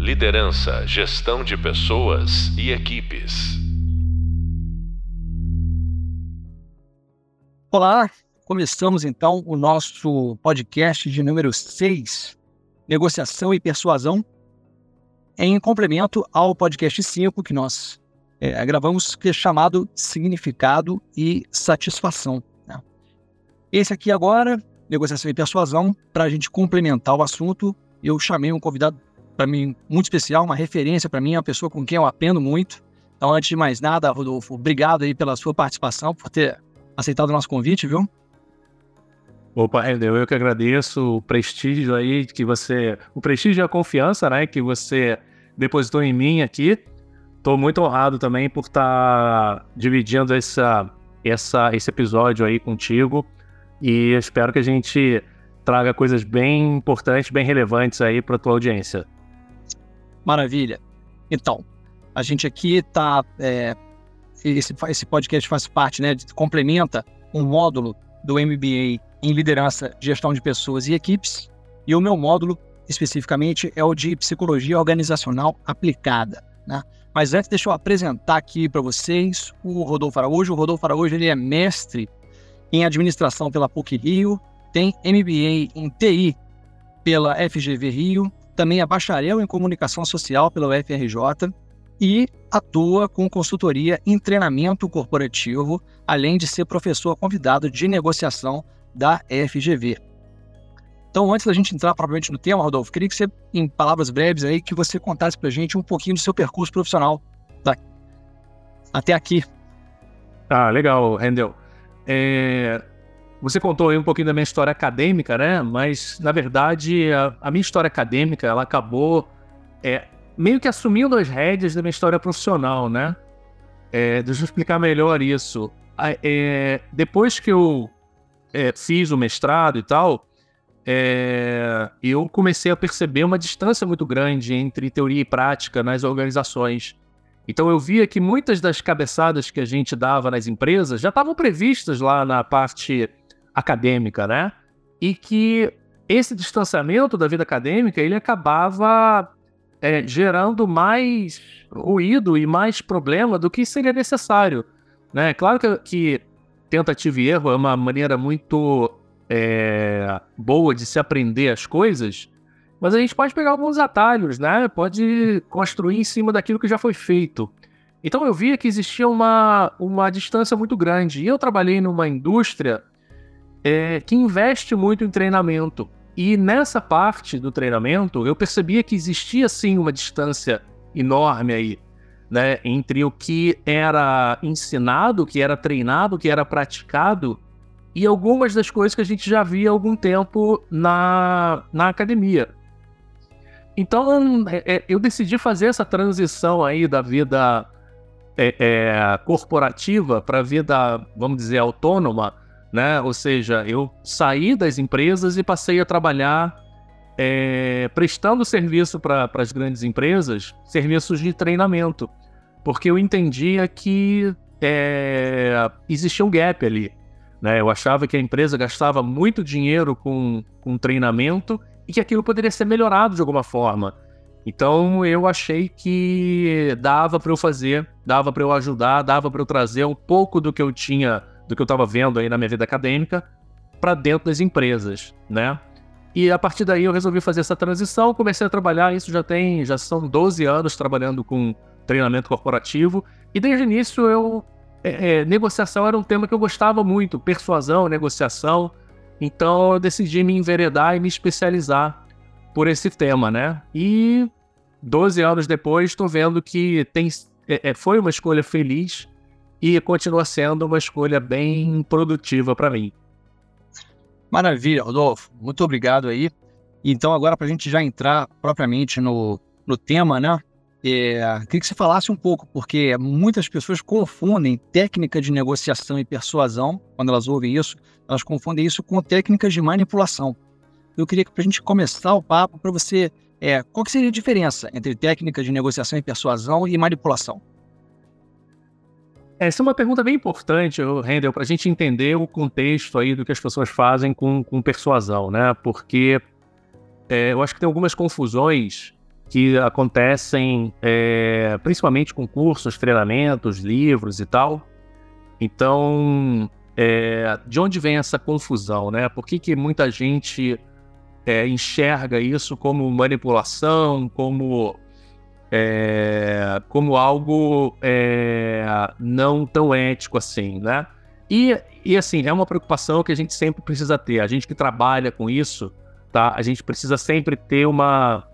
Liderança, gestão de pessoas e equipes. Olá, começamos então o nosso podcast de número 6, Negociação e Persuasão, em complemento ao podcast 5 que nós é, gravamos, que é chamado Significado e Satisfação. Né? Esse aqui agora, Negociação e Persuasão, para a gente complementar o assunto, eu chamei um convidado para mim muito especial, uma referência para mim, uma pessoa com quem eu aprendo muito. Então, antes de mais nada, Rodolfo, obrigado aí pela sua participação, por ter aceitado o nosso convite, viu? Opa, Rendeu, eu que agradeço o prestígio aí que você. O prestígio e a confiança, né, que você depositou em mim aqui. Estou muito honrado também por estar tá dividindo essa, essa, esse episódio aí contigo. E espero que a gente traga coisas bem importantes, bem relevantes aí para a tua audiência. Maravilha. Então, a gente aqui está é, esse, esse podcast faz parte, né, complementa um módulo do MBA em liderança, gestão de pessoas e equipes, e o meu módulo especificamente é o de psicologia organizacional aplicada, né? Mas antes, deixa eu apresentar aqui para vocês o Rodolfo Araújo. O Rodolfo Araújo ele é mestre em administração pela PUC Rio, tem MBA em TI pela FGV Rio, também é bacharel em comunicação social pela UFRJ e atua com consultoria em treinamento corporativo, além de ser professor convidado de negociação da FGV. Então, antes da gente entrar propriamente no tema, Rodolfo, queria que você, em palavras breves aí, que você contasse para a gente um pouquinho do seu percurso profissional tá? até aqui. Ah, legal, Rendel. É... Você contou aí um pouquinho da minha história acadêmica, né? Mas, na verdade, a, a minha história acadêmica, ela acabou é, meio que assumindo as rédeas da minha história profissional, né? É, deixa eu explicar melhor isso. É, depois que eu é, fiz o mestrado e tal, é, eu comecei a perceber uma distância muito grande entre teoria e prática nas organizações. Então eu via que muitas das cabeçadas que a gente dava nas empresas já estavam previstas lá na parte acadêmica, né? E que esse distanciamento da vida acadêmica ele acabava é, gerando mais ruído e mais problema do que seria necessário. Né? Claro que, que tentativa e erro é uma maneira muito é, boa de se aprender as coisas, mas a gente pode pegar alguns atalhos, né? Pode construir em cima daquilo que já foi feito. Então eu via que existia uma, uma distância muito grande. E eu trabalhei numa indústria é, que investe muito em treinamento. E nessa parte do treinamento, eu percebia que existia sim uma distância enorme aí, né, entre o que era ensinado, o que era treinado, o que era praticado e algumas das coisas que a gente já via há algum tempo na, na academia. Então, é, é eu decidi fazer essa transição aí da vida é, é, corporativa para a vida, vamos dizer, autônoma, né? Ou seja, eu saí das empresas e passei a trabalhar é, prestando serviço para as grandes empresas, serviços de treinamento, porque eu entendia que é, existia um gap ali. Né? Eu achava que a empresa gastava muito dinheiro com, com treinamento e que aquilo poderia ser melhorado de alguma forma. Então eu achei que dava para eu fazer, dava para eu ajudar, dava para eu trazer um pouco do que eu tinha do que eu estava vendo aí na minha vida acadêmica para dentro das empresas, né? E a partir daí eu resolvi fazer essa transição, comecei a trabalhar, isso já tem, já são 12 anos trabalhando com treinamento corporativo, e desde o início eu é, é, negociação era um tema que eu gostava muito, persuasão, negociação, então eu decidi me enveredar e me especializar por esse tema, né? E 12 anos depois estou vendo que tem, é, é, foi uma escolha feliz e continua sendo uma escolha bem produtiva para mim. Maravilha, Rodolfo. Muito obrigado aí. Então, agora, para a gente já entrar propriamente no, no tema, né? É, queria que você falasse um pouco, porque muitas pessoas confundem técnica de negociação e persuasão, quando elas ouvem isso, elas confundem isso com técnicas de manipulação. Eu queria que, para a gente começar o papo, para você, é, qual que seria a diferença entre técnica de negociação e persuasão e manipulação? Essa é uma pergunta bem importante, Rendel, para a gente entender o contexto aí do que as pessoas fazem com, com persuasão, né? Porque é, eu acho que tem algumas confusões que acontecem é, principalmente com cursos, treinamentos, livros e tal. Então, é, de onde vem essa confusão, né? Por que, que muita gente é, enxerga isso como manipulação, como, é, como algo é, não tão ético assim, né? E, e assim, é uma preocupação que a gente sempre precisa ter. A gente que trabalha com isso, tá? A gente precisa sempre ter uma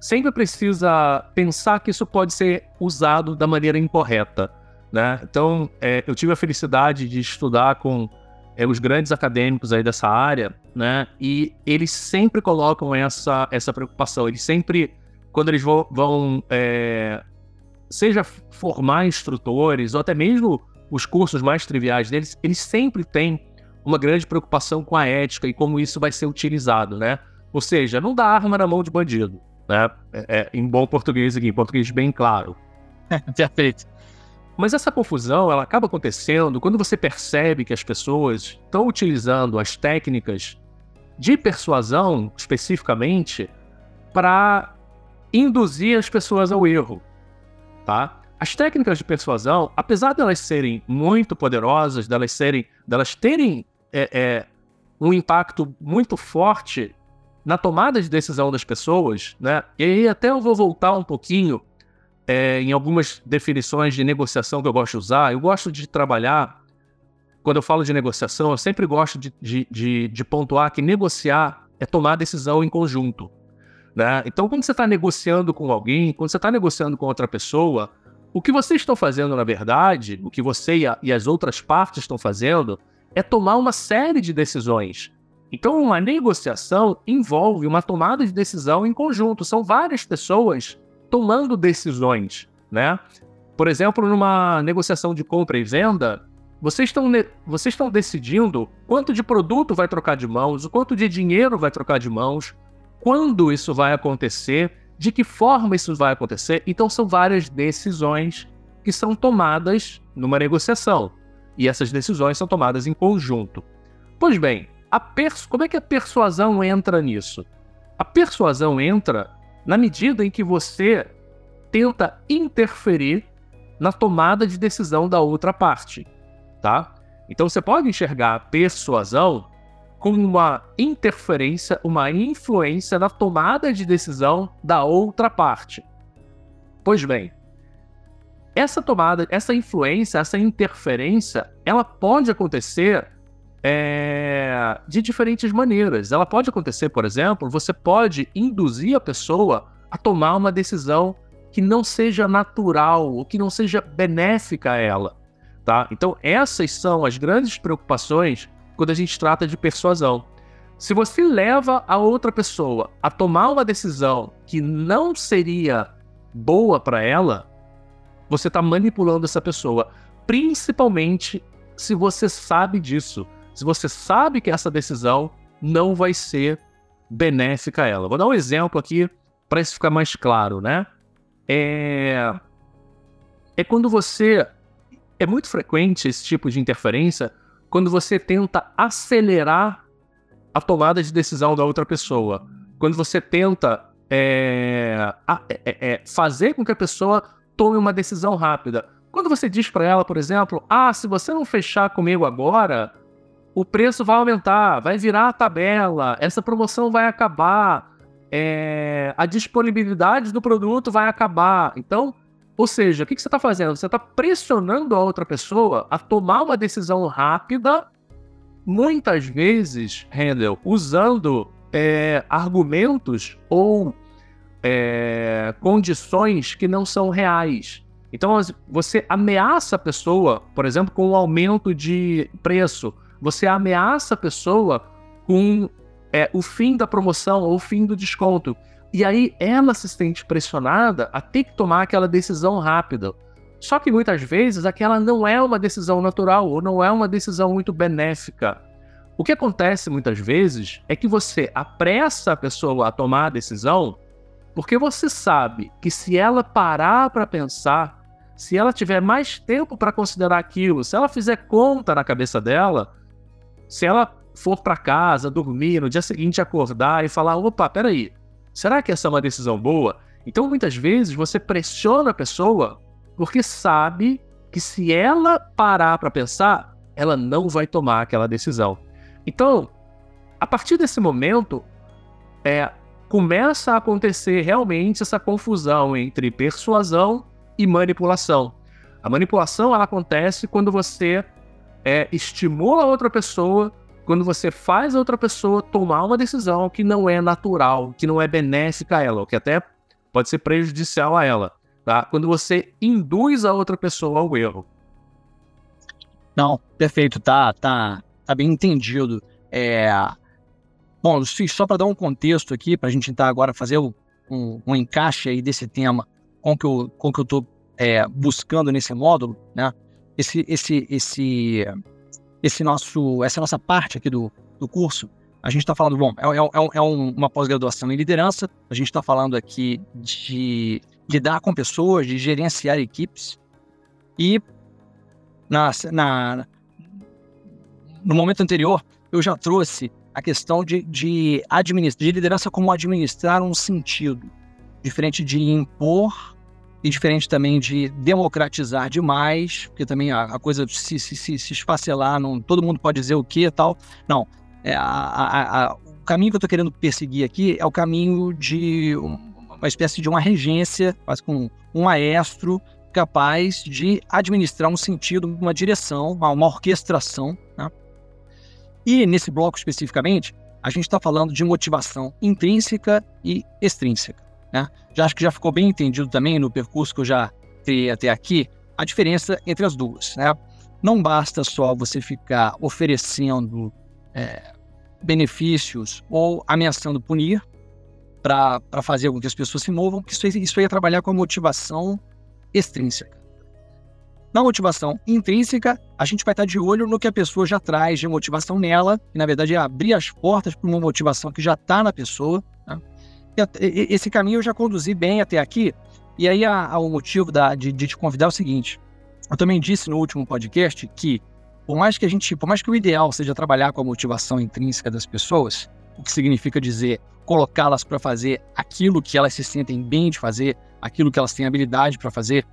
sempre precisa pensar que isso pode ser usado da maneira incorreta. Né? Então, é, eu tive a felicidade de estudar com é, os grandes acadêmicos aí dessa área, né? E eles sempre colocam essa, essa preocupação. Eles sempre, quando eles vão, vão é, seja formar instrutores ou até mesmo os cursos mais triviais deles, eles sempre têm uma grande preocupação com a ética e como isso vai ser utilizado, né? Ou seja, não dá arma na mão de bandido né? É, é, em bom português aqui, em português bem claro. Perfeito. Mas essa confusão ela acaba acontecendo quando você percebe que as pessoas estão utilizando as técnicas de persuasão, especificamente, para induzir as pessoas ao erro, tá? As técnicas de persuasão, apesar delas serem muito poderosas, delas serem, delas terem é, é, um impacto muito forte na tomada de decisão das pessoas, né? E aí até eu vou voltar um pouquinho é, em algumas definições de negociação que eu gosto de usar. Eu gosto de trabalhar, quando eu falo de negociação, eu sempre gosto de, de, de, de pontuar que negociar é tomar decisão em conjunto. Né? Então, quando você está negociando com alguém, quando você está negociando com outra pessoa, o que vocês estão fazendo, na verdade, o que você e, a, e as outras partes estão fazendo, é tomar uma série de decisões então, uma negociação envolve uma tomada de decisão em conjunto. São várias pessoas tomando decisões, né? Por exemplo, numa negociação de compra e venda, vocês estão, vocês estão decidindo quanto de produto vai trocar de mãos, o quanto de dinheiro vai trocar de mãos, quando isso vai acontecer, de que forma isso vai acontecer. Então, são várias decisões que são tomadas numa negociação. E essas decisões são tomadas em conjunto. Pois bem, como é que a persuasão entra nisso? A persuasão entra na medida em que você tenta interferir na tomada de decisão da outra parte, tá? Então você pode enxergar a persuasão como uma interferência, uma influência na tomada de decisão da outra parte. Pois bem, essa tomada, essa influência, essa interferência, ela pode acontecer é, de diferentes maneiras. Ela pode acontecer, por exemplo, você pode induzir a pessoa a tomar uma decisão que não seja natural, ou que não seja benéfica a ela. Tá? Então, essas são as grandes preocupações quando a gente trata de persuasão. Se você leva a outra pessoa a tomar uma decisão que não seria boa para ela, você está manipulando essa pessoa, principalmente se você sabe disso se você sabe que essa decisão não vai ser benéfica a ela. Vou dar um exemplo aqui para isso ficar mais claro, né? É... é quando você. É muito frequente esse tipo de interferência quando você tenta acelerar a tomada de decisão da outra pessoa. Quando você tenta é, é, é, fazer com que a pessoa tome uma decisão rápida. Quando você diz para ela, por exemplo, ah, se você não fechar comigo agora, o preço vai aumentar, vai virar a tabela, essa promoção vai acabar, é, a disponibilidade do produto vai acabar. Então, ou seja, o que, você está fazendo? Você está pressionando a outra pessoa a tomar uma decisão rápida, muitas vezes, Handel, usando é, argumentos ou é, condições que não são reais. Então, você ameaça a pessoa, por exemplo, com um aumento de preço você ameaça a pessoa com é, o fim da promoção ou o fim do desconto. E aí ela se sente pressionada a ter que tomar aquela decisão rápida. Só que muitas vezes aquela não é uma decisão natural ou não é uma decisão muito benéfica. O que acontece muitas vezes é que você apressa a pessoa a tomar a decisão porque você sabe que se ela parar para pensar, se ela tiver mais tempo para considerar aquilo, se ela fizer conta na cabeça dela, se ela for para casa, dormir, no dia seguinte acordar e falar: opa, peraí, Será que essa é uma decisão boa? Então, muitas vezes, você pressiona a pessoa porque sabe que se ela parar para pensar, ela não vai tomar aquela decisão. Então, a partir desse momento, é, começa a acontecer realmente essa confusão entre persuasão e manipulação. A manipulação ela acontece quando você é, estimula outra pessoa, quando você faz a outra pessoa tomar uma decisão que não é natural, que não é benéfica a ela, ou que até pode ser prejudicial a ela. Tá? Quando você induz a outra pessoa ao erro. Não, perfeito, tá, tá, tá bem entendido. É, Bom, só para dar um contexto aqui, para a gente tentar agora fazer um, um, encaixe aí desse tema com que eu, com que eu estou é, buscando nesse módulo, né? Esse, esse, esse, esse nosso, essa nossa parte aqui do, do curso, a gente está falando, bom, é, é, é um, uma pós-graduação em liderança, a gente está falando aqui de lidar com pessoas, de gerenciar equipes, e na, na, no momento anterior eu já trouxe a questão de, de, de liderança como administrar um sentido, diferente de impor e diferente também de democratizar demais, porque também a, a coisa se, se, se, se esfacelar, não, todo mundo pode dizer o que e tal. Não, é, a, a, o caminho que eu estou querendo perseguir aqui é o caminho de uma espécie de uma regência, quase com um maestro capaz de administrar um sentido, uma direção, uma, uma orquestração, né? E nesse bloco especificamente, a gente está falando de motivação intrínseca e extrínseca. Né? Já acho que já ficou bem entendido também no percurso que eu já criei até aqui a diferença entre as duas. Né? Não basta só você ficar oferecendo é, benefícios ou ameaçando punir para fazer com que as pessoas se movam, que isso, isso ia trabalhar com a motivação extrínseca. Na motivação intrínseca, a gente vai estar de olho no que a pessoa já traz de motivação nela, que na verdade é abrir as portas para uma motivação que já está na pessoa. Esse caminho eu já conduzi bem até aqui, e aí a, a, o motivo da, de, de te convidar é o seguinte: eu também disse no último podcast que, por mais que a gente, por mais que o ideal seja trabalhar com a motivação intrínseca das pessoas, o que significa dizer colocá-las para fazer aquilo que elas se sentem bem de fazer, aquilo que elas têm habilidade para fazer,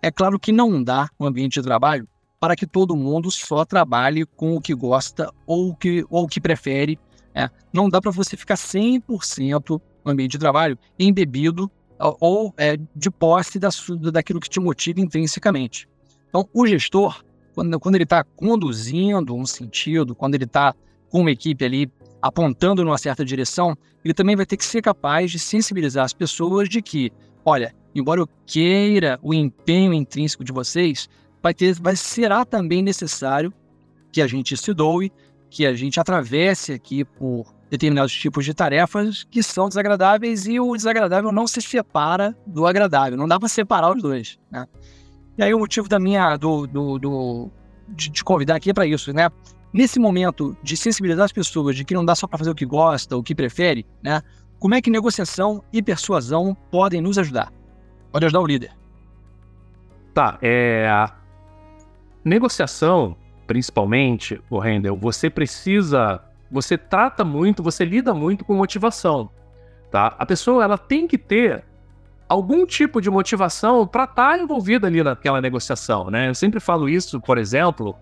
é claro que não dá um ambiente de trabalho para que todo mundo só trabalhe com o que gosta ou o que, ou que prefere. É. Não dá para você ficar 100% no ambiente de trabalho embebido ou é, de posse da, daquilo que te motiva intrinsecamente. Então, o gestor, quando, quando ele está conduzindo um sentido, quando ele está com uma equipe ali apontando numa certa direção, ele também vai ter que ser capaz de sensibilizar as pessoas de que, olha, embora eu queira o empenho intrínseco de vocês, vai ter, vai será também necessário que a gente se doe, que a gente atravesse aqui por determinados tipos de tarefas que são desagradáveis e o desagradável não se separa do agradável, não dá para separar os dois, né? E aí o motivo da minha do, do, do de, de convidar aqui é para isso, né? Nesse momento de sensibilizar as pessoas de que não dá só para fazer o que gosta, o que prefere, né? Como é que negociação e persuasão podem nos ajudar? Pode ajudar o líder. Tá, é. Negociação, principalmente, o Rendel, você precisa. Você trata muito, você lida muito com motivação. Tá? A pessoa ela tem que ter algum tipo de motivação para estar tá envolvida ali naquela negociação, né? Eu sempre falo isso, por exemplo,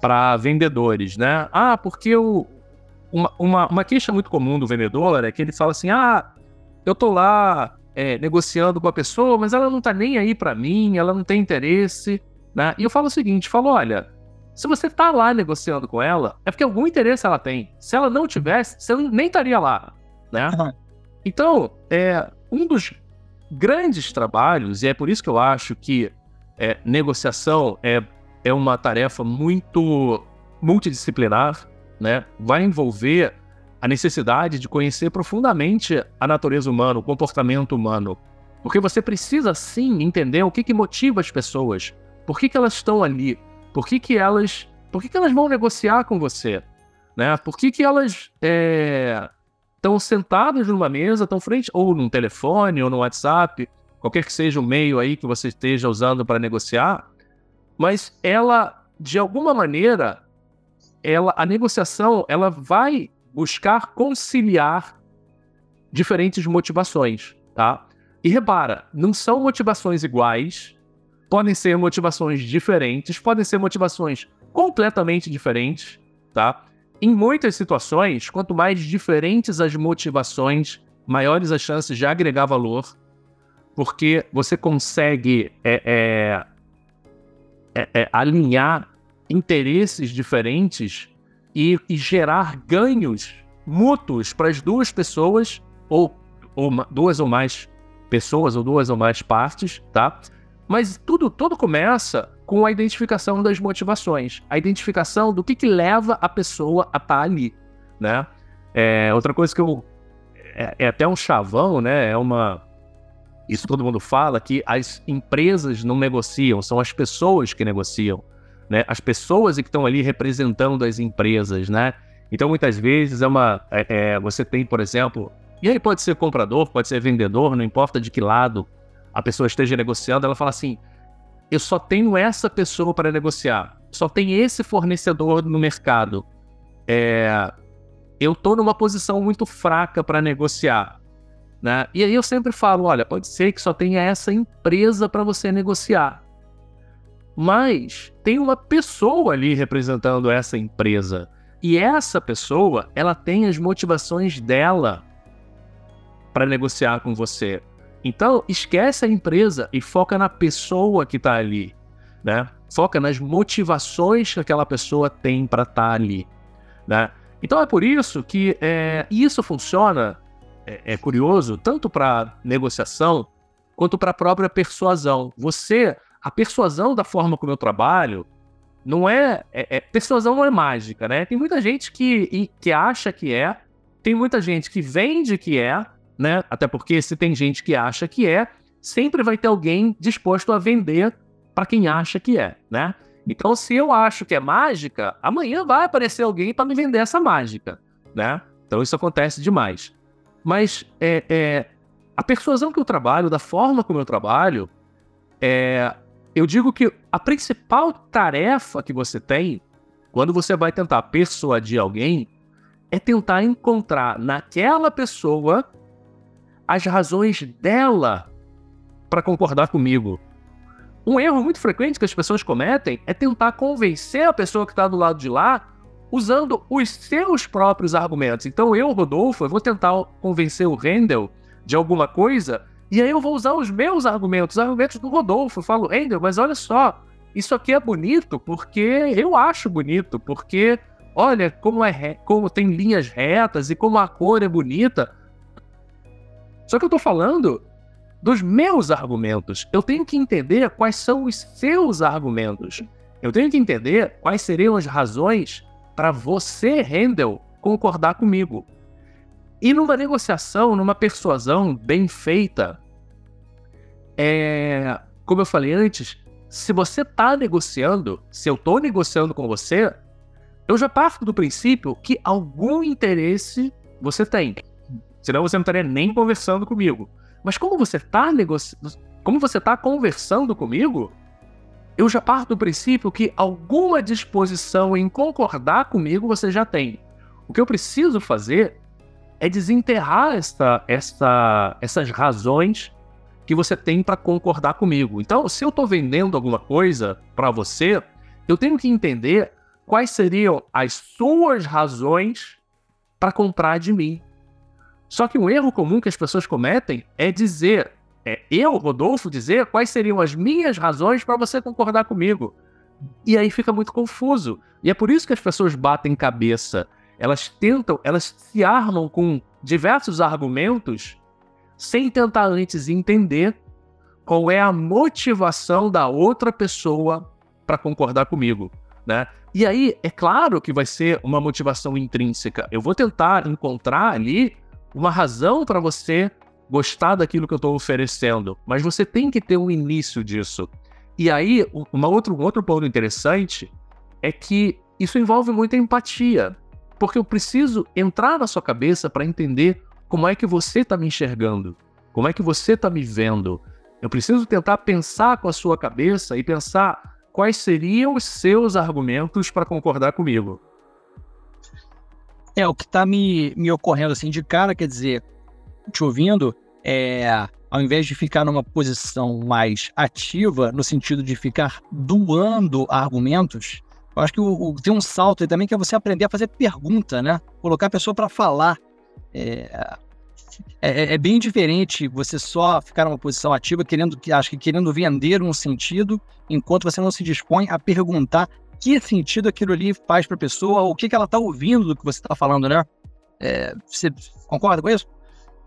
para vendedores, né? Ah, porque o, uma, uma, uma queixa muito comum do vendedor é que ele fala assim: ah, eu tô lá é, negociando com a pessoa, mas ela não tá nem aí para mim, ela não tem interesse, né? E eu falo o seguinte, falo, olha, se você tá lá negociando com ela, é porque algum interesse ela tem. Se ela não tivesse, você nem estaria lá, né? Uhum. Então, é, um dos grandes trabalhos, e é por isso que eu acho que é, negociação é, é uma tarefa muito multidisciplinar, né? Vai envolver a necessidade de conhecer profundamente a natureza humana, o comportamento humano. Porque você precisa sim entender o que, que motiva as pessoas. Por que, que elas estão ali? Por que, que elas. Por que, que elas vão negociar com você? Né? Por que, que elas estão é, sentadas numa mesa, estão frente, ou num telefone, ou no WhatsApp, qualquer que seja o meio aí que você esteja usando para negociar, mas ela, de alguma maneira, ela, a negociação ela vai buscar conciliar diferentes motivações, tá? E repara, não são motivações iguais, podem ser motivações diferentes, podem ser motivações completamente diferentes, tá? Em muitas situações, quanto mais diferentes as motivações, maiores as chances de agregar valor, porque você consegue é, é, é, é alinhar interesses diferentes e, e gerar ganhos mútuos para as duas pessoas, ou, ou duas ou mais pessoas, ou duas ou mais partes, tá? Mas tudo, tudo começa com a identificação das motivações, a identificação do que, que leva a pessoa a estar tá ali, né? É, outra coisa que eu é, é, até um chavão, né? É uma isso todo mundo fala que as empresas não negociam, são as pessoas que negociam, né? As pessoas que estão ali representando as empresas, né? Então muitas vezes é uma, é, é, você tem, por exemplo, e aí pode ser comprador, pode ser vendedor, não importa de que lado a pessoa esteja negociando, ela fala assim: eu só tenho essa pessoa para negociar, só tem esse fornecedor no mercado. É, eu estou numa posição muito fraca para negociar. Né? E aí eu sempre falo, olha, pode ser que só tenha essa empresa para você negociar. Mas tem uma pessoa ali representando essa empresa. E essa pessoa, ela tem as motivações dela para negociar com você. Então, esquece a empresa e foca na pessoa que está ali, né? Foca nas motivações que aquela pessoa tem para estar tá ali, né? Então é por isso que é, isso funciona é, é curioso tanto para negociação quanto para a própria persuasão. Você, a persuasão da forma como eu trabalho, não é, é, é, persuasão não é mágica, né? Tem muita gente que, que acha que é, tem muita gente que vende que é, né? Até porque se tem gente que acha que é, sempre vai ter alguém disposto a vender para quem acha que é, né? Então, se eu acho que é mágica, amanhã vai aparecer alguém para me vender essa mágica, né? Então isso acontece demais. Mas é, é, a persuasão que eu trabalho, da forma como eu trabalho, é, eu digo que a principal tarefa que você tem quando você vai tentar persuadir alguém é tentar encontrar naquela pessoa as razões dela para concordar comigo. Um erro muito frequente que as pessoas cometem é tentar convencer a pessoa que está do lado de lá usando os seus próprios argumentos. Então eu, Rodolfo, eu vou tentar convencer o Rendel de alguma coisa e aí eu vou usar os meus argumentos, os argumentos do Rodolfo. Eu falo, Rendel, mas olha só, isso aqui é bonito porque eu acho bonito, porque olha como é como tem linhas retas e como a cor é bonita. Só que eu tô falando dos meus argumentos. Eu tenho que entender quais são os seus argumentos. Eu tenho que entender quais seriam as razões para você, Handel, concordar comigo. E numa negociação, numa persuasão bem feita, é, como eu falei antes, se você está negociando, se eu estou negociando com você, eu já parto do princípio que algum interesse você tem. Senão você não estaria nem conversando comigo. Mas como você está como você está conversando comigo, eu já parto do princípio que alguma disposição em concordar comigo você já tem. O que eu preciso fazer é desenterrar essa, essa, essas razões que você tem para concordar comigo. Então, se eu estou vendendo alguma coisa para você, eu tenho que entender quais seriam as suas razões para comprar de mim. Só que um erro comum que as pessoas cometem é dizer é, eu, Rodolfo, dizer quais seriam as minhas razões para você concordar comigo. E aí fica muito confuso. E é por isso que as pessoas batem cabeça. Elas tentam, elas se armam com diversos argumentos sem tentar antes entender qual é a motivação da outra pessoa para concordar comigo, né? E aí, é claro que vai ser uma motivação intrínseca. Eu vou tentar encontrar ali uma razão para você gostar daquilo que eu estou oferecendo, mas você tem que ter um início disso. E aí, uma outro, um outro ponto interessante é que isso envolve muita empatia, porque eu preciso entrar na sua cabeça para entender como é que você está me enxergando, como é que você está me vendo. Eu preciso tentar pensar com a sua cabeça e pensar quais seriam os seus argumentos para concordar comigo. É, o que está me, me ocorrendo assim de cara, quer dizer, te ouvindo, é, ao invés de ficar numa posição mais ativa, no sentido de ficar doando argumentos, eu acho que o, o, tem um salto aí também que é você aprender a fazer pergunta, né? Colocar a pessoa para falar. É, é, é, bem diferente você só ficar numa posição ativa, querendo, acho que querendo vender um sentido, enquanto você não se dispõe a perguntar que sentido aquilo ali faz para a pessoa, o que, que ela está ouvindo do que você está falando, né? É, você concorda com isso?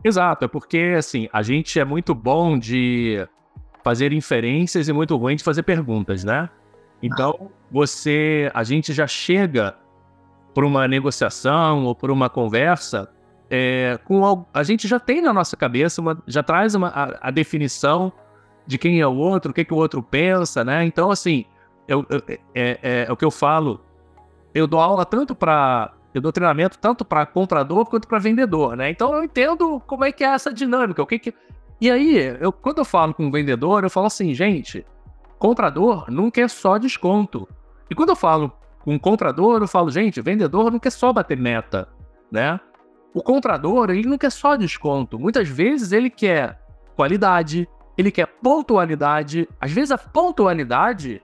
Exato, é porque assim, a gente é muito bom de fazer inferências e muito ruim de fazer perguntas, né? Então, você, a gente já chega por uma negociação ou por uma conversa é, com a gente já tem na nossa cabeça uma, já traz uma, a, a, definição de quem é o outro, o que, que o outro pensa, né? Então, assim, eu, é, é, é, o que eu falo. Eu dou aula tanto para eu dou treinamento tanto para comprador quanto para vendedor, né? Então eu entendo como é que é essa dinâmica, o que que... E aí, eu, quando eu falo com um vendedor, eu falo assim, gente, comprador não quer só desconto. E quando eu falo com um comprador, eu falo, gente, vendedor não quer só bater meta, né? O comprador, ele não quer só desconto. Muitas vezes ele quer qualidade, ele quer pontualidade. Às vezes a pontualidade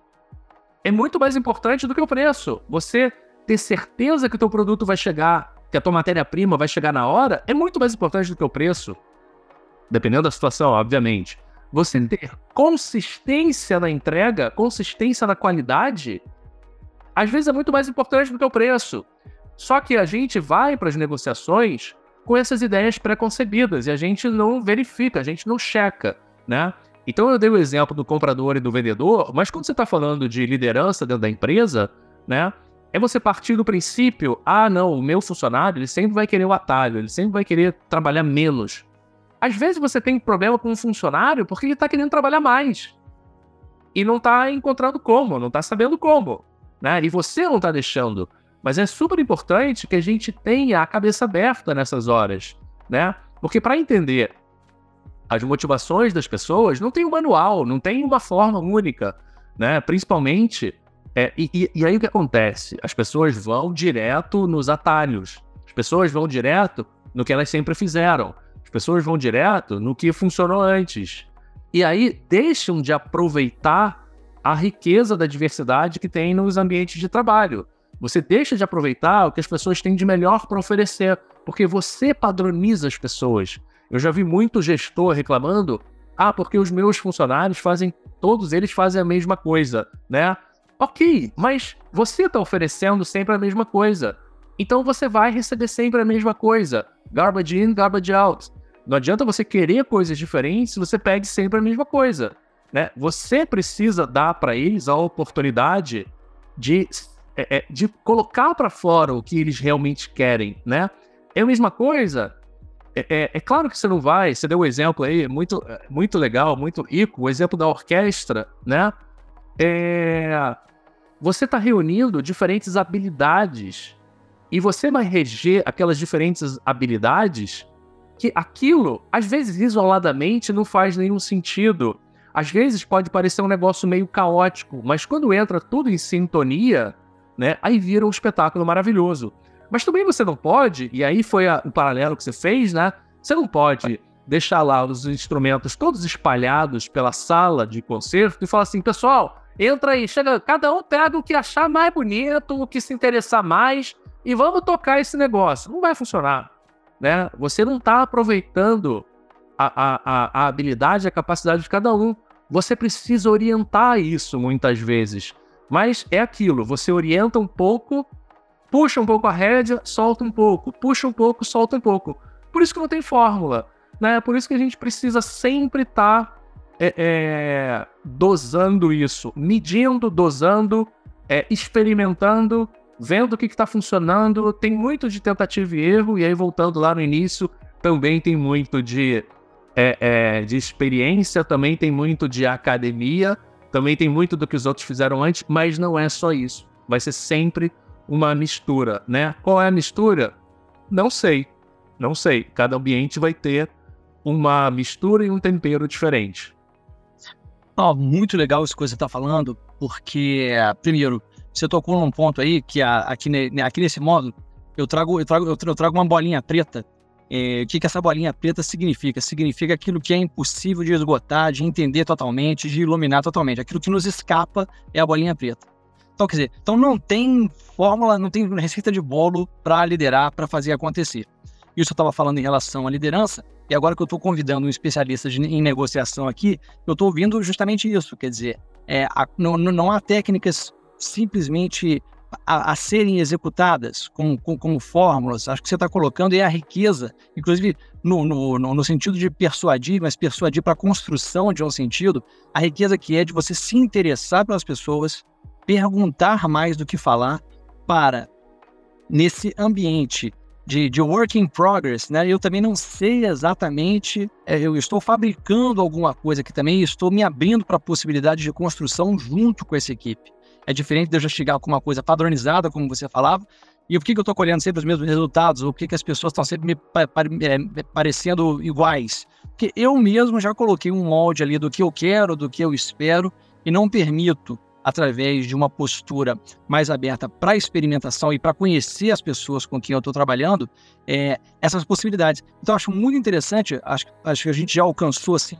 é muito mais importante do que o preço. Você ter certeza que o teu produto vai chegar, que a tua matéria-prima vai chegar na hora, é muito mais importante do que o preço. Dependendo da situação, obviamente. Você ter consistência na entrega, consistência na qualidade, às vezes é muito mais importante do que o preço. Só que a gente vai para as negociações com essas ideias pré-concebidas e a gente não verifica, a gente não checa, né? Então eu dei o exemplo do comprador e do vendedor, mas quando você está falando de liderança dentro da empresa, né? É você partir do princípio, ah, não, o meu funcionário ele sempre vai querer o atalho, ele sempre vai querer trabalhar menos. Às vezes você tem problema com um funcionário porque ele está querendo trabalhar mais e não está encontrando como, não está sabendo como, né? E você não está deixando. Mas é super importante que a gente tenha a cabeça aberta nessas horas, né? Porque para entender as motivações das pessoas, não tem um manual, não tem uma forma única, né? Principalmente, é, e, e, aí o que acontece? As pessoas vão direto nos atalhos, as pessoas vão direto no que elas sempre fizeram, as pessoas vão direto no que funcionou antes. E aí deixam de aproveitar a riqueza da diversidade que tem nos ambientes de trabalho. Você deixa de aproveitar o que as pessoas têm de melhor para oferecer, porque você padroniza as pessoas. Eu já vi muito gestor reclamando: ah, porque os meus funcionários fazem, todos eles fazem a mesma coisa, né? Ok, mas você está oferecendo sempre a mesma coisa. Então você vai receber sempre a mesma coisa. Garbage in, garbage out. Não adianta você querer coisas diferentes se você pede sempre a mesma coisa. Né? Você precisa dar para eles a oportunidade de, é, é de colocar para fora o que eles realmente querem. Né? É a mesma coisa é, é, é, claro que você não vai, você deu um exemplo aí, muito, muito legal, muito rico, o exemplo da orquestra, né? É, você está reunindo diferentes habilidades e você vai reger aquelas diferentes habilidades que aquilo, às vezes isoladamente, não faz nenhum sentido. Às vezes pode parecer um negócio meio caótico, mas quando entra tudo em sintonia, né, aí vira um espetáculo maravilhoso. Mas também você não pode, e aí foi a, o paralelo que você fez, né? Você não pode deixar lá os instrumentos todos espalhados pela sala de concerto e falar assim, pessoal, entra aí, chega, cada um pega o que achar mais bonito, o que se interessar mais e vamos tocar esse negócio. Não vai funcionar, né? Você não está aproveitando a, a, a habilidade, a capacidade de cada um. Você precisa orientar isso muitas vezes. Mas é aquilo, você orienta um pouco puxa um pouco a rédea, solta um pouco, puxa um pouco, solta um pouco. Por isso que não tem fórmula, né? Por isso que a gente precisa sempre estar tá, é, é, dosando isso, medindo, dosando, é, experimentando, vendo o que está funcionando. Tem muito de tentativa e erro, e aí voltando lá no início, também tem muito de, é, é, de experiência, também tem muito de academia, também tem muito do que os outros fizeram antes, mas não é só isso. Vai ser sempre uma mistura, né? Qual é a mistura? Não sei. Não sei. Cada ambiente vai ter uma mistura e um tempero diferente. Oh, muito legal isso que você está falando, porque, primeiro, você tocou num ponto aí que aqui, aqui nesse modo, eu trago, eu, trago, eu trago uma bolinha preta É, o que, que essa bolinha preta significa? Significa aquilo que é impossível de esgotar, de entender totalmente, de iluminar totalmente. Aquilo que nos escapa é a bolinha preta. Então, quer dizer, então não tem fórmula, não tem receita de bolo para liderar, para fazer acontecer. Isso eu estava falando em relação à liderança, e agora que eu estou convidando um especialista de, em negociação aqui, eu estou ouvindo justamente isso. Quer dizer, é, a, não, não há técnicas simplesmente a, a serem executadas como, como, como, fórmulas, acho que você está colocando é a riqueza, inclusive no, no, no sentido de persuadir, mas persuadir para a construção de um sentido, a riqueza que é de você se interessar pelas pessoas, perguntar mais do que falar, para, nesse ambiente de, de work in progress, né? Eu também não sei exatamente, é, eu estou fabricando alguma coisa que também estou me abrindo para a possibilidade de construção junto com essa equipe. É diferente de eu já chegar com uma coisa padronizada, como você falava, e por que, que eu estou colhendo sempre os mesmos resultados? Ou por que, que as pessoas estão sempre me, pa pa é, parecendo iguais? Porque eu mesmo já coloquei um molde ali do que eu quero, do que eu espero, e não permito, através de uma postura mais aberta para experimentação e para conhecer as pessoas com quem eu estou trabalhando, é, essas possibilidades. Então, acho muito interessante, acho, acho que a gente já alcançou assim,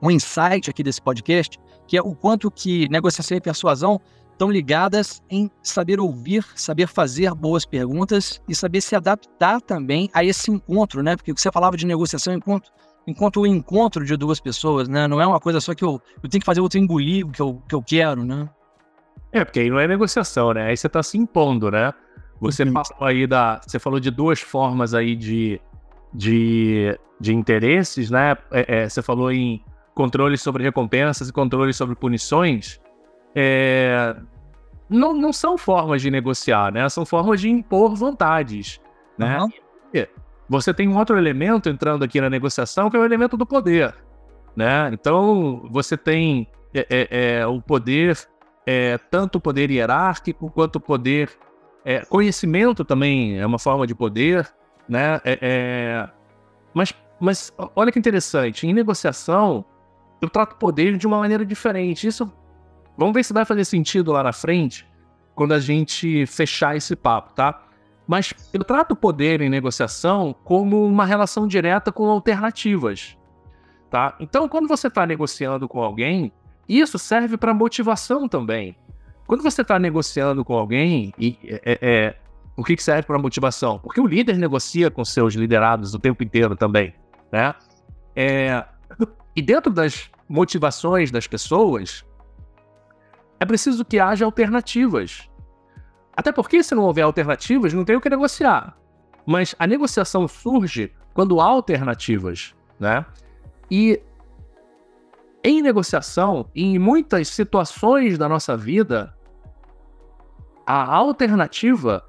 um insight aqui desse podcast, que é o quanto que negociação e persuasão estão ligadas em saber ouvir, saber fazer boas perguntas e saber se adaptar também a esse encontro, né? Porque você falava de negociação enquanto enquanto o encontro de duas pessoas, né? Não é uma coisa só que eu, eu tenho que fazer outro engolir o que eu, que eu quero, né? É, porque aí não é negociação, né? Aí você está se impondo, né? Você uhum. falou aí da. Você falou de duas formas aí de, de, de interesses, né? É, é, você falou em controle sobre recompensas e controle sobre punições, é, não, não são formas de negociar, né? São formas de impor vontades, né? Uhum. Você tem um outro elemento entrando aqui na negociação, que é o elemento do poder, né? Então, você tem é, é, é o poder, é, tanto o poder hierárquico quanto o poder... É, conhecimento também é uma forma de poder, né? mas, mas olha que interessante, em negociação, eu trato poder de uma maneira diferente. Isso, vamos ver se vai fazer sentido lá na frente, quando a gente fechar esse papo, tá? Mas eu trato o poder em negociação como uma relação direta com alternativas, tá? Então, quando você está negociando com alguém, isso serve para motivação também. Quando você está negociando com alguém, e, é, é, é o que, serve para motivação? Porque o líder negocia com seus liderados o tempo inteiro também, né? É, e dentro das motivações das pessoas, é preciso que haja alternativas. Até porque, se não houver alternativas, não tem o que negociar. Mas a negociação surge quando há alternativas, né? E em negociação, em muitas situações da nossa vida, a alternativa,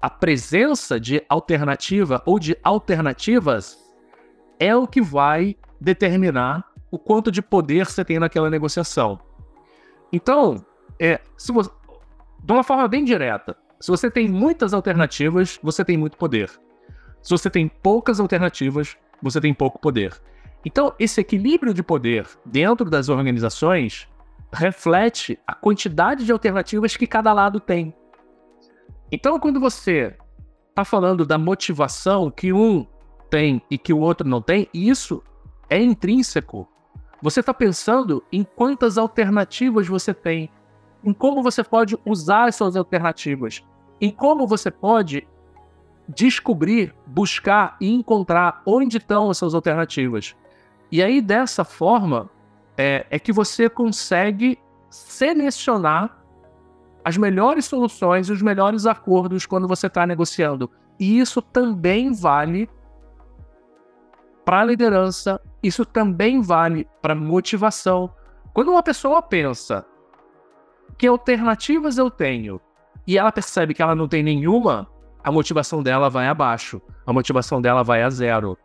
a presença de alternativa ou de alternativas é o que vai determinar o quanto de poder você tem naquela negociação. Então, é, se você, de uma forma bem direta, se você tem muitas alternativas, você tem muito poder. Se você tem poucas alternativas, você tem pouco poder. Então, esse equilíbrio de poder dentro das organizações reflete a quantidade de alternativas que cada lado tem. Então, quando você está falando da motivação que um tem e que o outro não tem, isso é intrínseco. Você está pensando em quantas alternativas você tem, em como você pode usar as suas alternativas, em como você pode descobrir, buscar e encontrar onde estão as suas alternativas. E aí, dessa forma, é, é que você consegue selecionar as melhores soluções e os melhores acordos quando você está negociando. E isso também vale para a liderança, isso também vale para motivação. Quando uma pessoa pensa que alternativas eu tenho e ela percebe que ela não tem nenhuma, a motivação dela vai abaixo, a motivação dela vai a zero.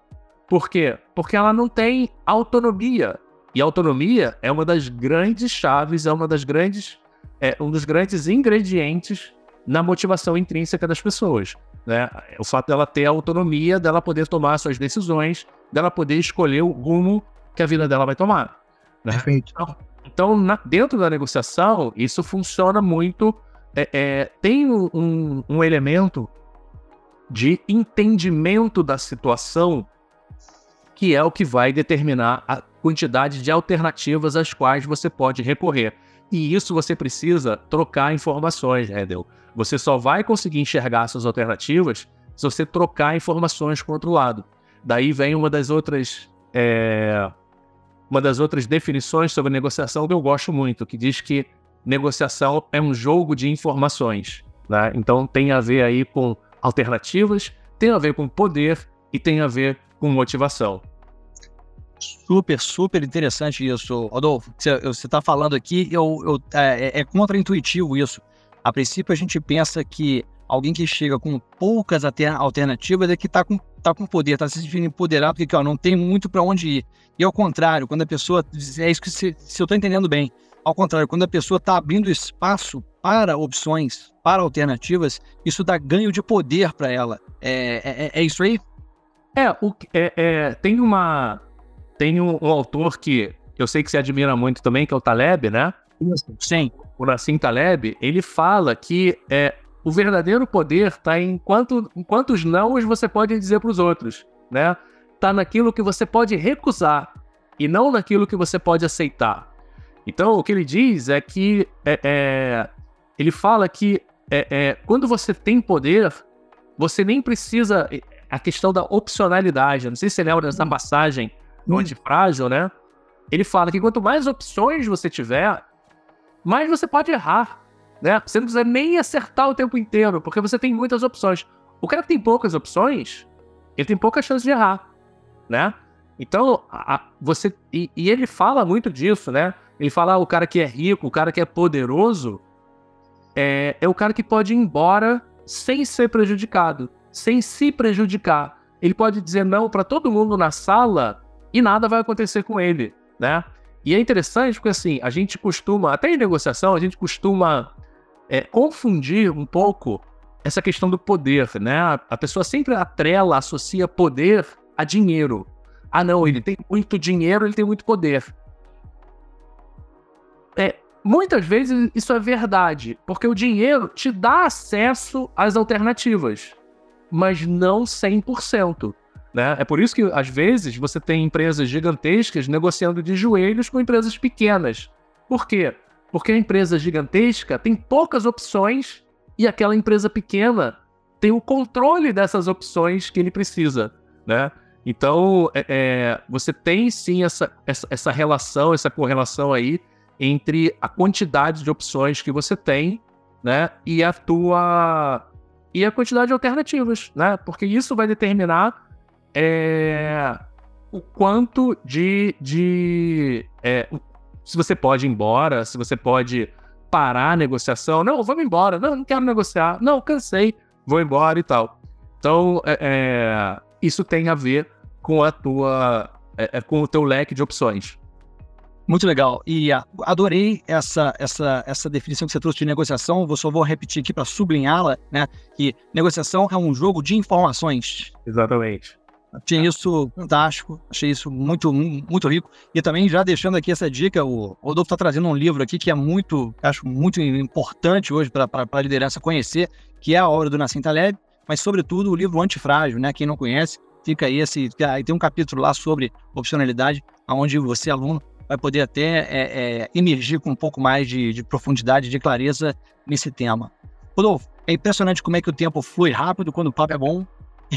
Por quê? Porque ela não tem autonomia. E autonomia é uma das grandes chaves, é uma das grandes, é um dos grandes ingredientes na motivação intrínseca das pessoas. Né? O fato dela ter autonomia, dela poder tomar suas decisões, dela poder escolher o rumo que a vida dela vai tomar. Né? Perfeito. Então, então na, dentro da negociação, isso funciona muito. É, é, tem um, um, elemento de entendimento da situação, que é o que vai determinar a quantidade de alternativas às quais você pode recorrer. E isso você precisa trocar informações, Redel. Você só vai conseguir enxergar suas alternativas se você trocar informações com o outro lado. Daí vem uma das outras é, uma das outras definições sobre negociação que eu gosto muito, que diz que negociação é um jogo de informações. Né? Então tem a ver aí com alternativas, tem a ver com poder e tem a ver com motivação. Super, super interessante isso, Rodolfo. Você está falando aqui, eu, eu é, é, é contra-intuitivo isso. A princípio, a gente pensa que alguém que chega com poucas alternativas é que está com, tá com poder, está se sentindo empoderado, porque ó, não tem muito para onde ir. E ao contrário, quando a pessoa. É isso que se, se eu estou entendendo bem. Ao contrário, quando a pessoa está abrindo espaço para opções, para alternativas, isso dá ganho de poder para ela. É, é, é, isso aí? É, o, é, é, tem uma. Tem um, um, autor que eu sei que você admira muito também, que é o Taleb, né? Sim. O Nassim Taleb, ele fala que é, o verdadeiro poder está em, quanto, em quantos nãos você pode dizer para os outros, né? Está naquilo que você pode recusar e não naquilo que você pode aceitar. Então, o que ele diz é que é, é, ele fala que é, é, quando você tem poder, você nem precisa. A questão da opcionalidade. Não sei se você lembra dessa passagem no hum. Antifrágil, né? Ele fala que quanto mais opções você tiver, mais você pode errar. Né? Você não precisa nem acertar o tempo inteiro, porque você tem muitas opções. O cara que tem poucas opções, ele tem pouca chance de errar, né? Então, a, a, você e, e, ele fala muito disso, né? Ele fala ah, o cara que é rico, o cara que é poderoso, é, é o cara que pode ir embora sem ser prejudicado, sem se prejudicar. Ele pode dizer não para todo mundo na sala e nada vai acontecer com ele, né? E é interessante porque assim, a gente costuma, até em negociação, a gente costuma é, confundir um pouco essa questão do poder, né? A pessoa sempre atrela, associa poder a dinheiro. Ah, não, ele tem muito dinheiro, ele tem muito poder. É, muitas vezes isso é verdade, porque o dinheiro te dá acesso às alternativas, mas não 100%. Né? É por isso que, às vezes, você tem empresas gigantescas negociando de joelhos com empresas pequenas. Por quê? Porque a empresa gigantesca tem poucas opções e aquela empresa pequena tem o controle dessas opções que ele precisa, né? Então, é, é, você tem sim essa, essa, essa relação, essa correlação aí entre a quantidade de opções que você tem, né, e a tua e a quantidade de alternativas, né? Porque isso vai determinar é, o quanto de, de é, se você pode ir embora, se você pode parar a negociação. Não, vamos embora. Não, não quero negociar. Não, cansei. Vou embora e tal. Então, é, é, isso tem a ver com a tua, é, é com o teu leque de opções. Muito legal. E uh, adorei essa, essa, essa definição que você trouxe de negociação. Eu só vou repetir aqui para sublinhá-la, né? Que negociação é um jogo de informações. Exatamente. Achei isso fantástico, achei isso muito, muito rico. E também, já deixando aqui essa dica, o Rodolfo está trazendo um livro aqui que é muito, acho muito importante hoje para a liderança conhecer, que é a obra do Nassim Taleb, mas, sobretudo, o livro Antifrágil, né? Quem não conhece, fica aí esse. Aí tem um capítulo lá sobre opcionalidade, onde você, aluno, vai poder até é, é, emergir com um pouco mais de, de profundidade, de clareza nesse tema. Rodolfo, é impressionante como é que o tempo flui rápido quando o papo é bom.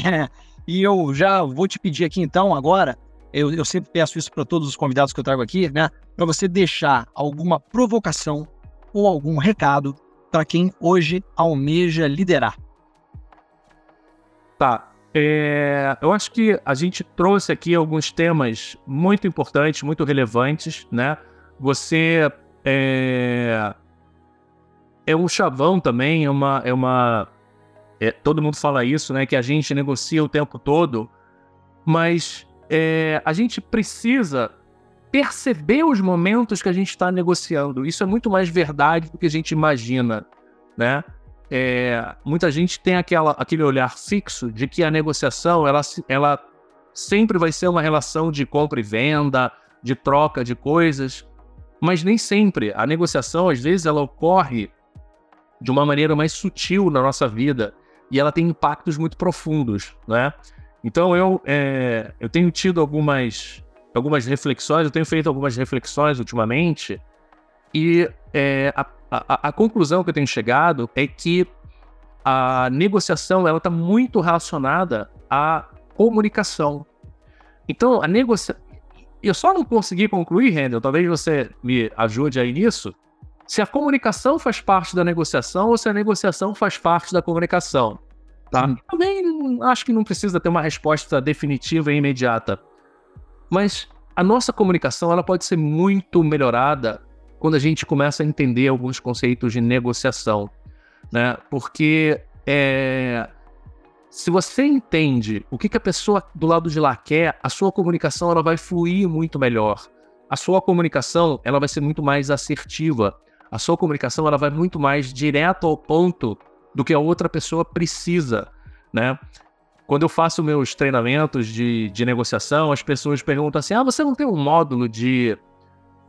É, e eu já vou te pedir aqui então, agora, eu, eu sempre peço isso para todos os convidados que eu trago aqui, né? Para você deixar alguma provocação ou algum recado para quem hoje almeja liderar. Tá. É, eu acho que a gente trouxe aqui alguns temas muito importantes, muito relevantes, né? Você é, é um chavão também, é uma, é uma é, todo mundo fala isso, né? Que a gente negocia o tempo todo, mas é, a gente precisa perceber os momentos que a gente está negociando. Isso é muito mais verdade do que a gente imagina, né? É, muita gente tem aquela, aquele olhar fixo de que a negociação ela, ela sempre vai ser uma relação de compra e venda, de troca de coisas, mas nem sempre. A negociação, às vezes, ela ocorre de uma maneira mais sutil na nossa vida e ela tem impactos muito profundos, né? Então eu, é, eu tenho tido algumas, algumas reflexões, eu tenho feito algumas reflexões ultimamente, e é, a, a, a, conclusão que eu tenho chegado é que a negociação ela está muito relacionada à comunicação. Então a negociação, eu só não consegui concluir, Rendel, talvez você me ajude aí nisso, se a comunicação faz parte da negociação ou se a negociação faz parte da comunicação. Tá? Também acho que não precisa ter uma resposta definitiva e imediata. Mas a nossa comunicação ela pode ser muito melhorada quando a gente começa a entender alguns conceitos de negociação. Né? Porque é, se você entende o que, que a pessoa do lado de lá quer, a sua comunicação ela vai fluir muito melhor. A sua comunicação ela vai ser muito mais assertiva a sua comunicação ela vai muito mais direto ao ponto do que a outra pessoa precisa, né? Quando eu faço meus treinamentos de, de negociação, as pessoas perguntam assim: ah, você não tem um módulo de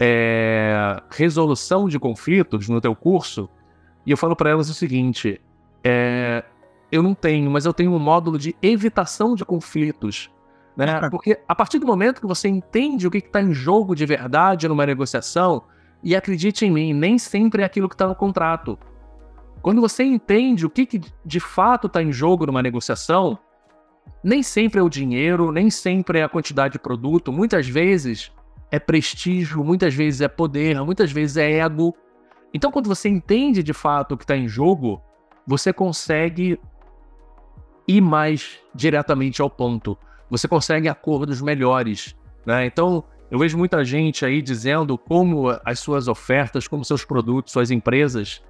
é, resolução de conflitos no teu curso? E eu falo para elas o seguinte: é, eu não tenho, mas eu tenho um módulo de evitação de conflitos. Né? Porque a partir do momento que você entende o que está em jogo de verdade numa negociação, e acredite em mim, nem sempre é aquilo que está no contrato. Quando você entende o que, que de fato está em jogo numa negociação, nem sempre é o dinheiro, nem sempre é a quantidade de produto, muitas vezes é prestígio, muitas vezes é poder, muitas vezes é ego. Então, quando você entende de fato o que está em jogo, você consegue ir mais diretamente ao ponto. Você consegue acordos melhores. Né? Então, eu vejo muita gente aí dizendo como as suas ofertas, como seus produtos, suas empresas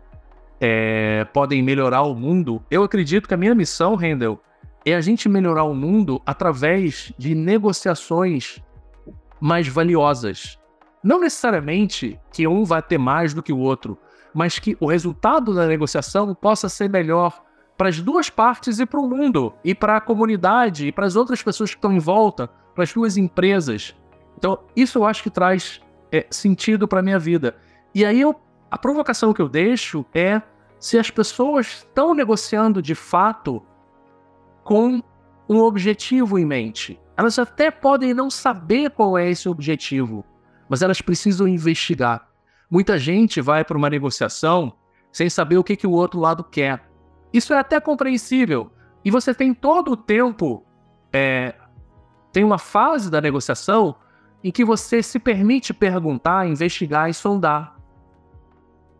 é, podem melhorar o mundo. Eu acredito que a minha missão, Rendel, é a gente melhorar o mundo através de negociações mais valiosas. Não necessariamente que um vai ter mais do que o outro, mas que o resultado da negociação possa ser melhor para as duas partes e para o mundo, e para a comunidade, e para as outras pessoas que estão em volta, para as suas empresas. Então, isso eu acho que traz é, sentido para minha vida. E aí, eu, a provocação que eu deixo é se as pessoas estão negociando de fato com um objetivo em mente. Elas até podem não saber qual é esse objetivo, mas elas precisam investigar. Muita gente vai para uma negociação sem saber o que, que o outro lado quer. Isso é até compreensível. E você tem todo o tempo, é, tem uma fase da negociação em que você se permite perguntar, investigar e sondar.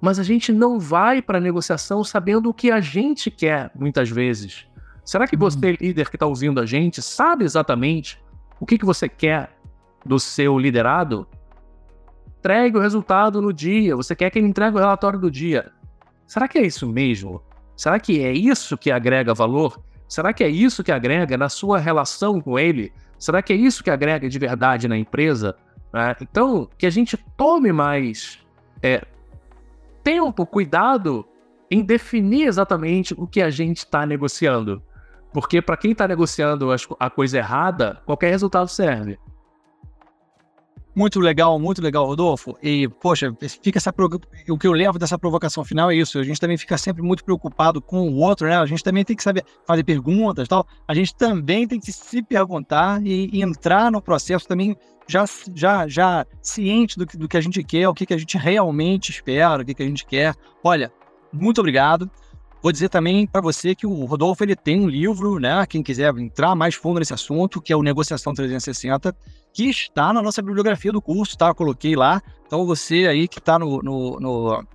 Mas a gente não vai para a negociação sabendo o que a gente quer, muitas vezes. Será que você, uhum. líder que está ouvindo a gente, sabe exatamente o que, que você quer do seu liderado? Entregue o resultado no dia. Você quer que ele entregue o relatório do dia. Será que é isso mesmo? Será que é isso que agrega valor? Será que é isso que agrega na sua relação com ele? Será que é isso que agrega de verdade na empresa? É, então, que a gente tome mais é, tempo, cuidado em definir exatamente o que a gente está negociando. Porque para quem está negociando a coisa errada, qualquer resultado serve. Muito legal, muito legal, Rodolfo. E, poxa, fica essa o que eu levo dessa provocação final é isso. A gente também fica sempre muito preocupado com o outro, né? A gente também tem que saber fazer perguntas tal. A gente também tem que se perguntar e, e entrar no processo também já, já, já ciente do que, do que a gente quer, o que, que a gente realmente espera, o que, que a gente quer. Olha, muito obrigado. Vou dizer também para você que o Rodolfo ele tem um livro, né? Quem quiser entrar mais fundo nesse assunto, que é o Negociação 360, que está na nossa bibliografia do curso, tá? Eu coloquei lá. Então você aí que está no, no, no,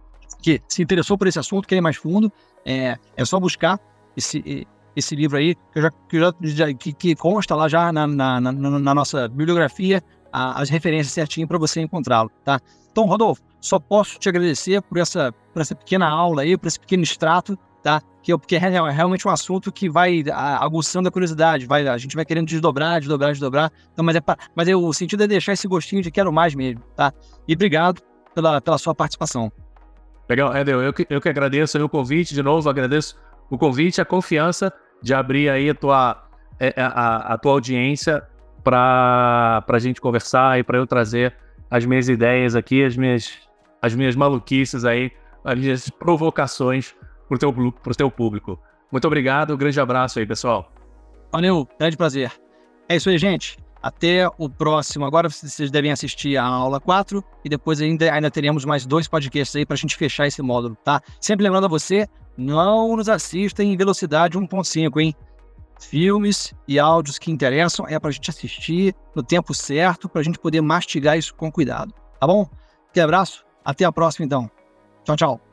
que se interessou por esse assunto, quer ir mais fundo, é, é só buscar esse, esse livro aí, que, já, que, já, que, que consta lá já na, na, na, na nossa bibliografia, a, as referências certinho para você encontrá-lo, tá? Então, Rodolfo, só posso te agradecer por essa, por essa pequena aula aí, por esse pequeno extrato tá? Que, é porque é, é realmente um assunto que vai aguçando a curiosidade, vai, a gente vai querendo desdobrar, desdobrar, desdobrar. Então, mas, é pra, mas é, o sentido é deixar esse gostinho de quero mais mesmo, tá? E obrigado pela, pela sua participação. Legal, Edel, eu que, eu que agradeço o convite, de novo, agradeço o convite, a confiança de abrir aí a tua, é, a, a tua audiência para a gente conversar e para eu trazer as minhas ideias aqui, as minhas, as minhas maluquices aí, as minhas provocações para o teu, teu público. Muito obrigado, um grande abraço aí, pessoal. Valeu, grande prazer. É isso aí, gente. Até o próximo. Agora vocês devem assistir a aula 4 e depois ainda, ainda teremos mais dois podcasts aí para a gente fechar esse módulo, tá? Sempre lembrando a você, não nos assista em velocidade 1.5, hein? Filmes e áudios que interessam é para a gente assistir no tempo certo, para a gente poder mastigar isso com cuidado, tá bom? Um abraço, até a próxima então. Tchau, tchau.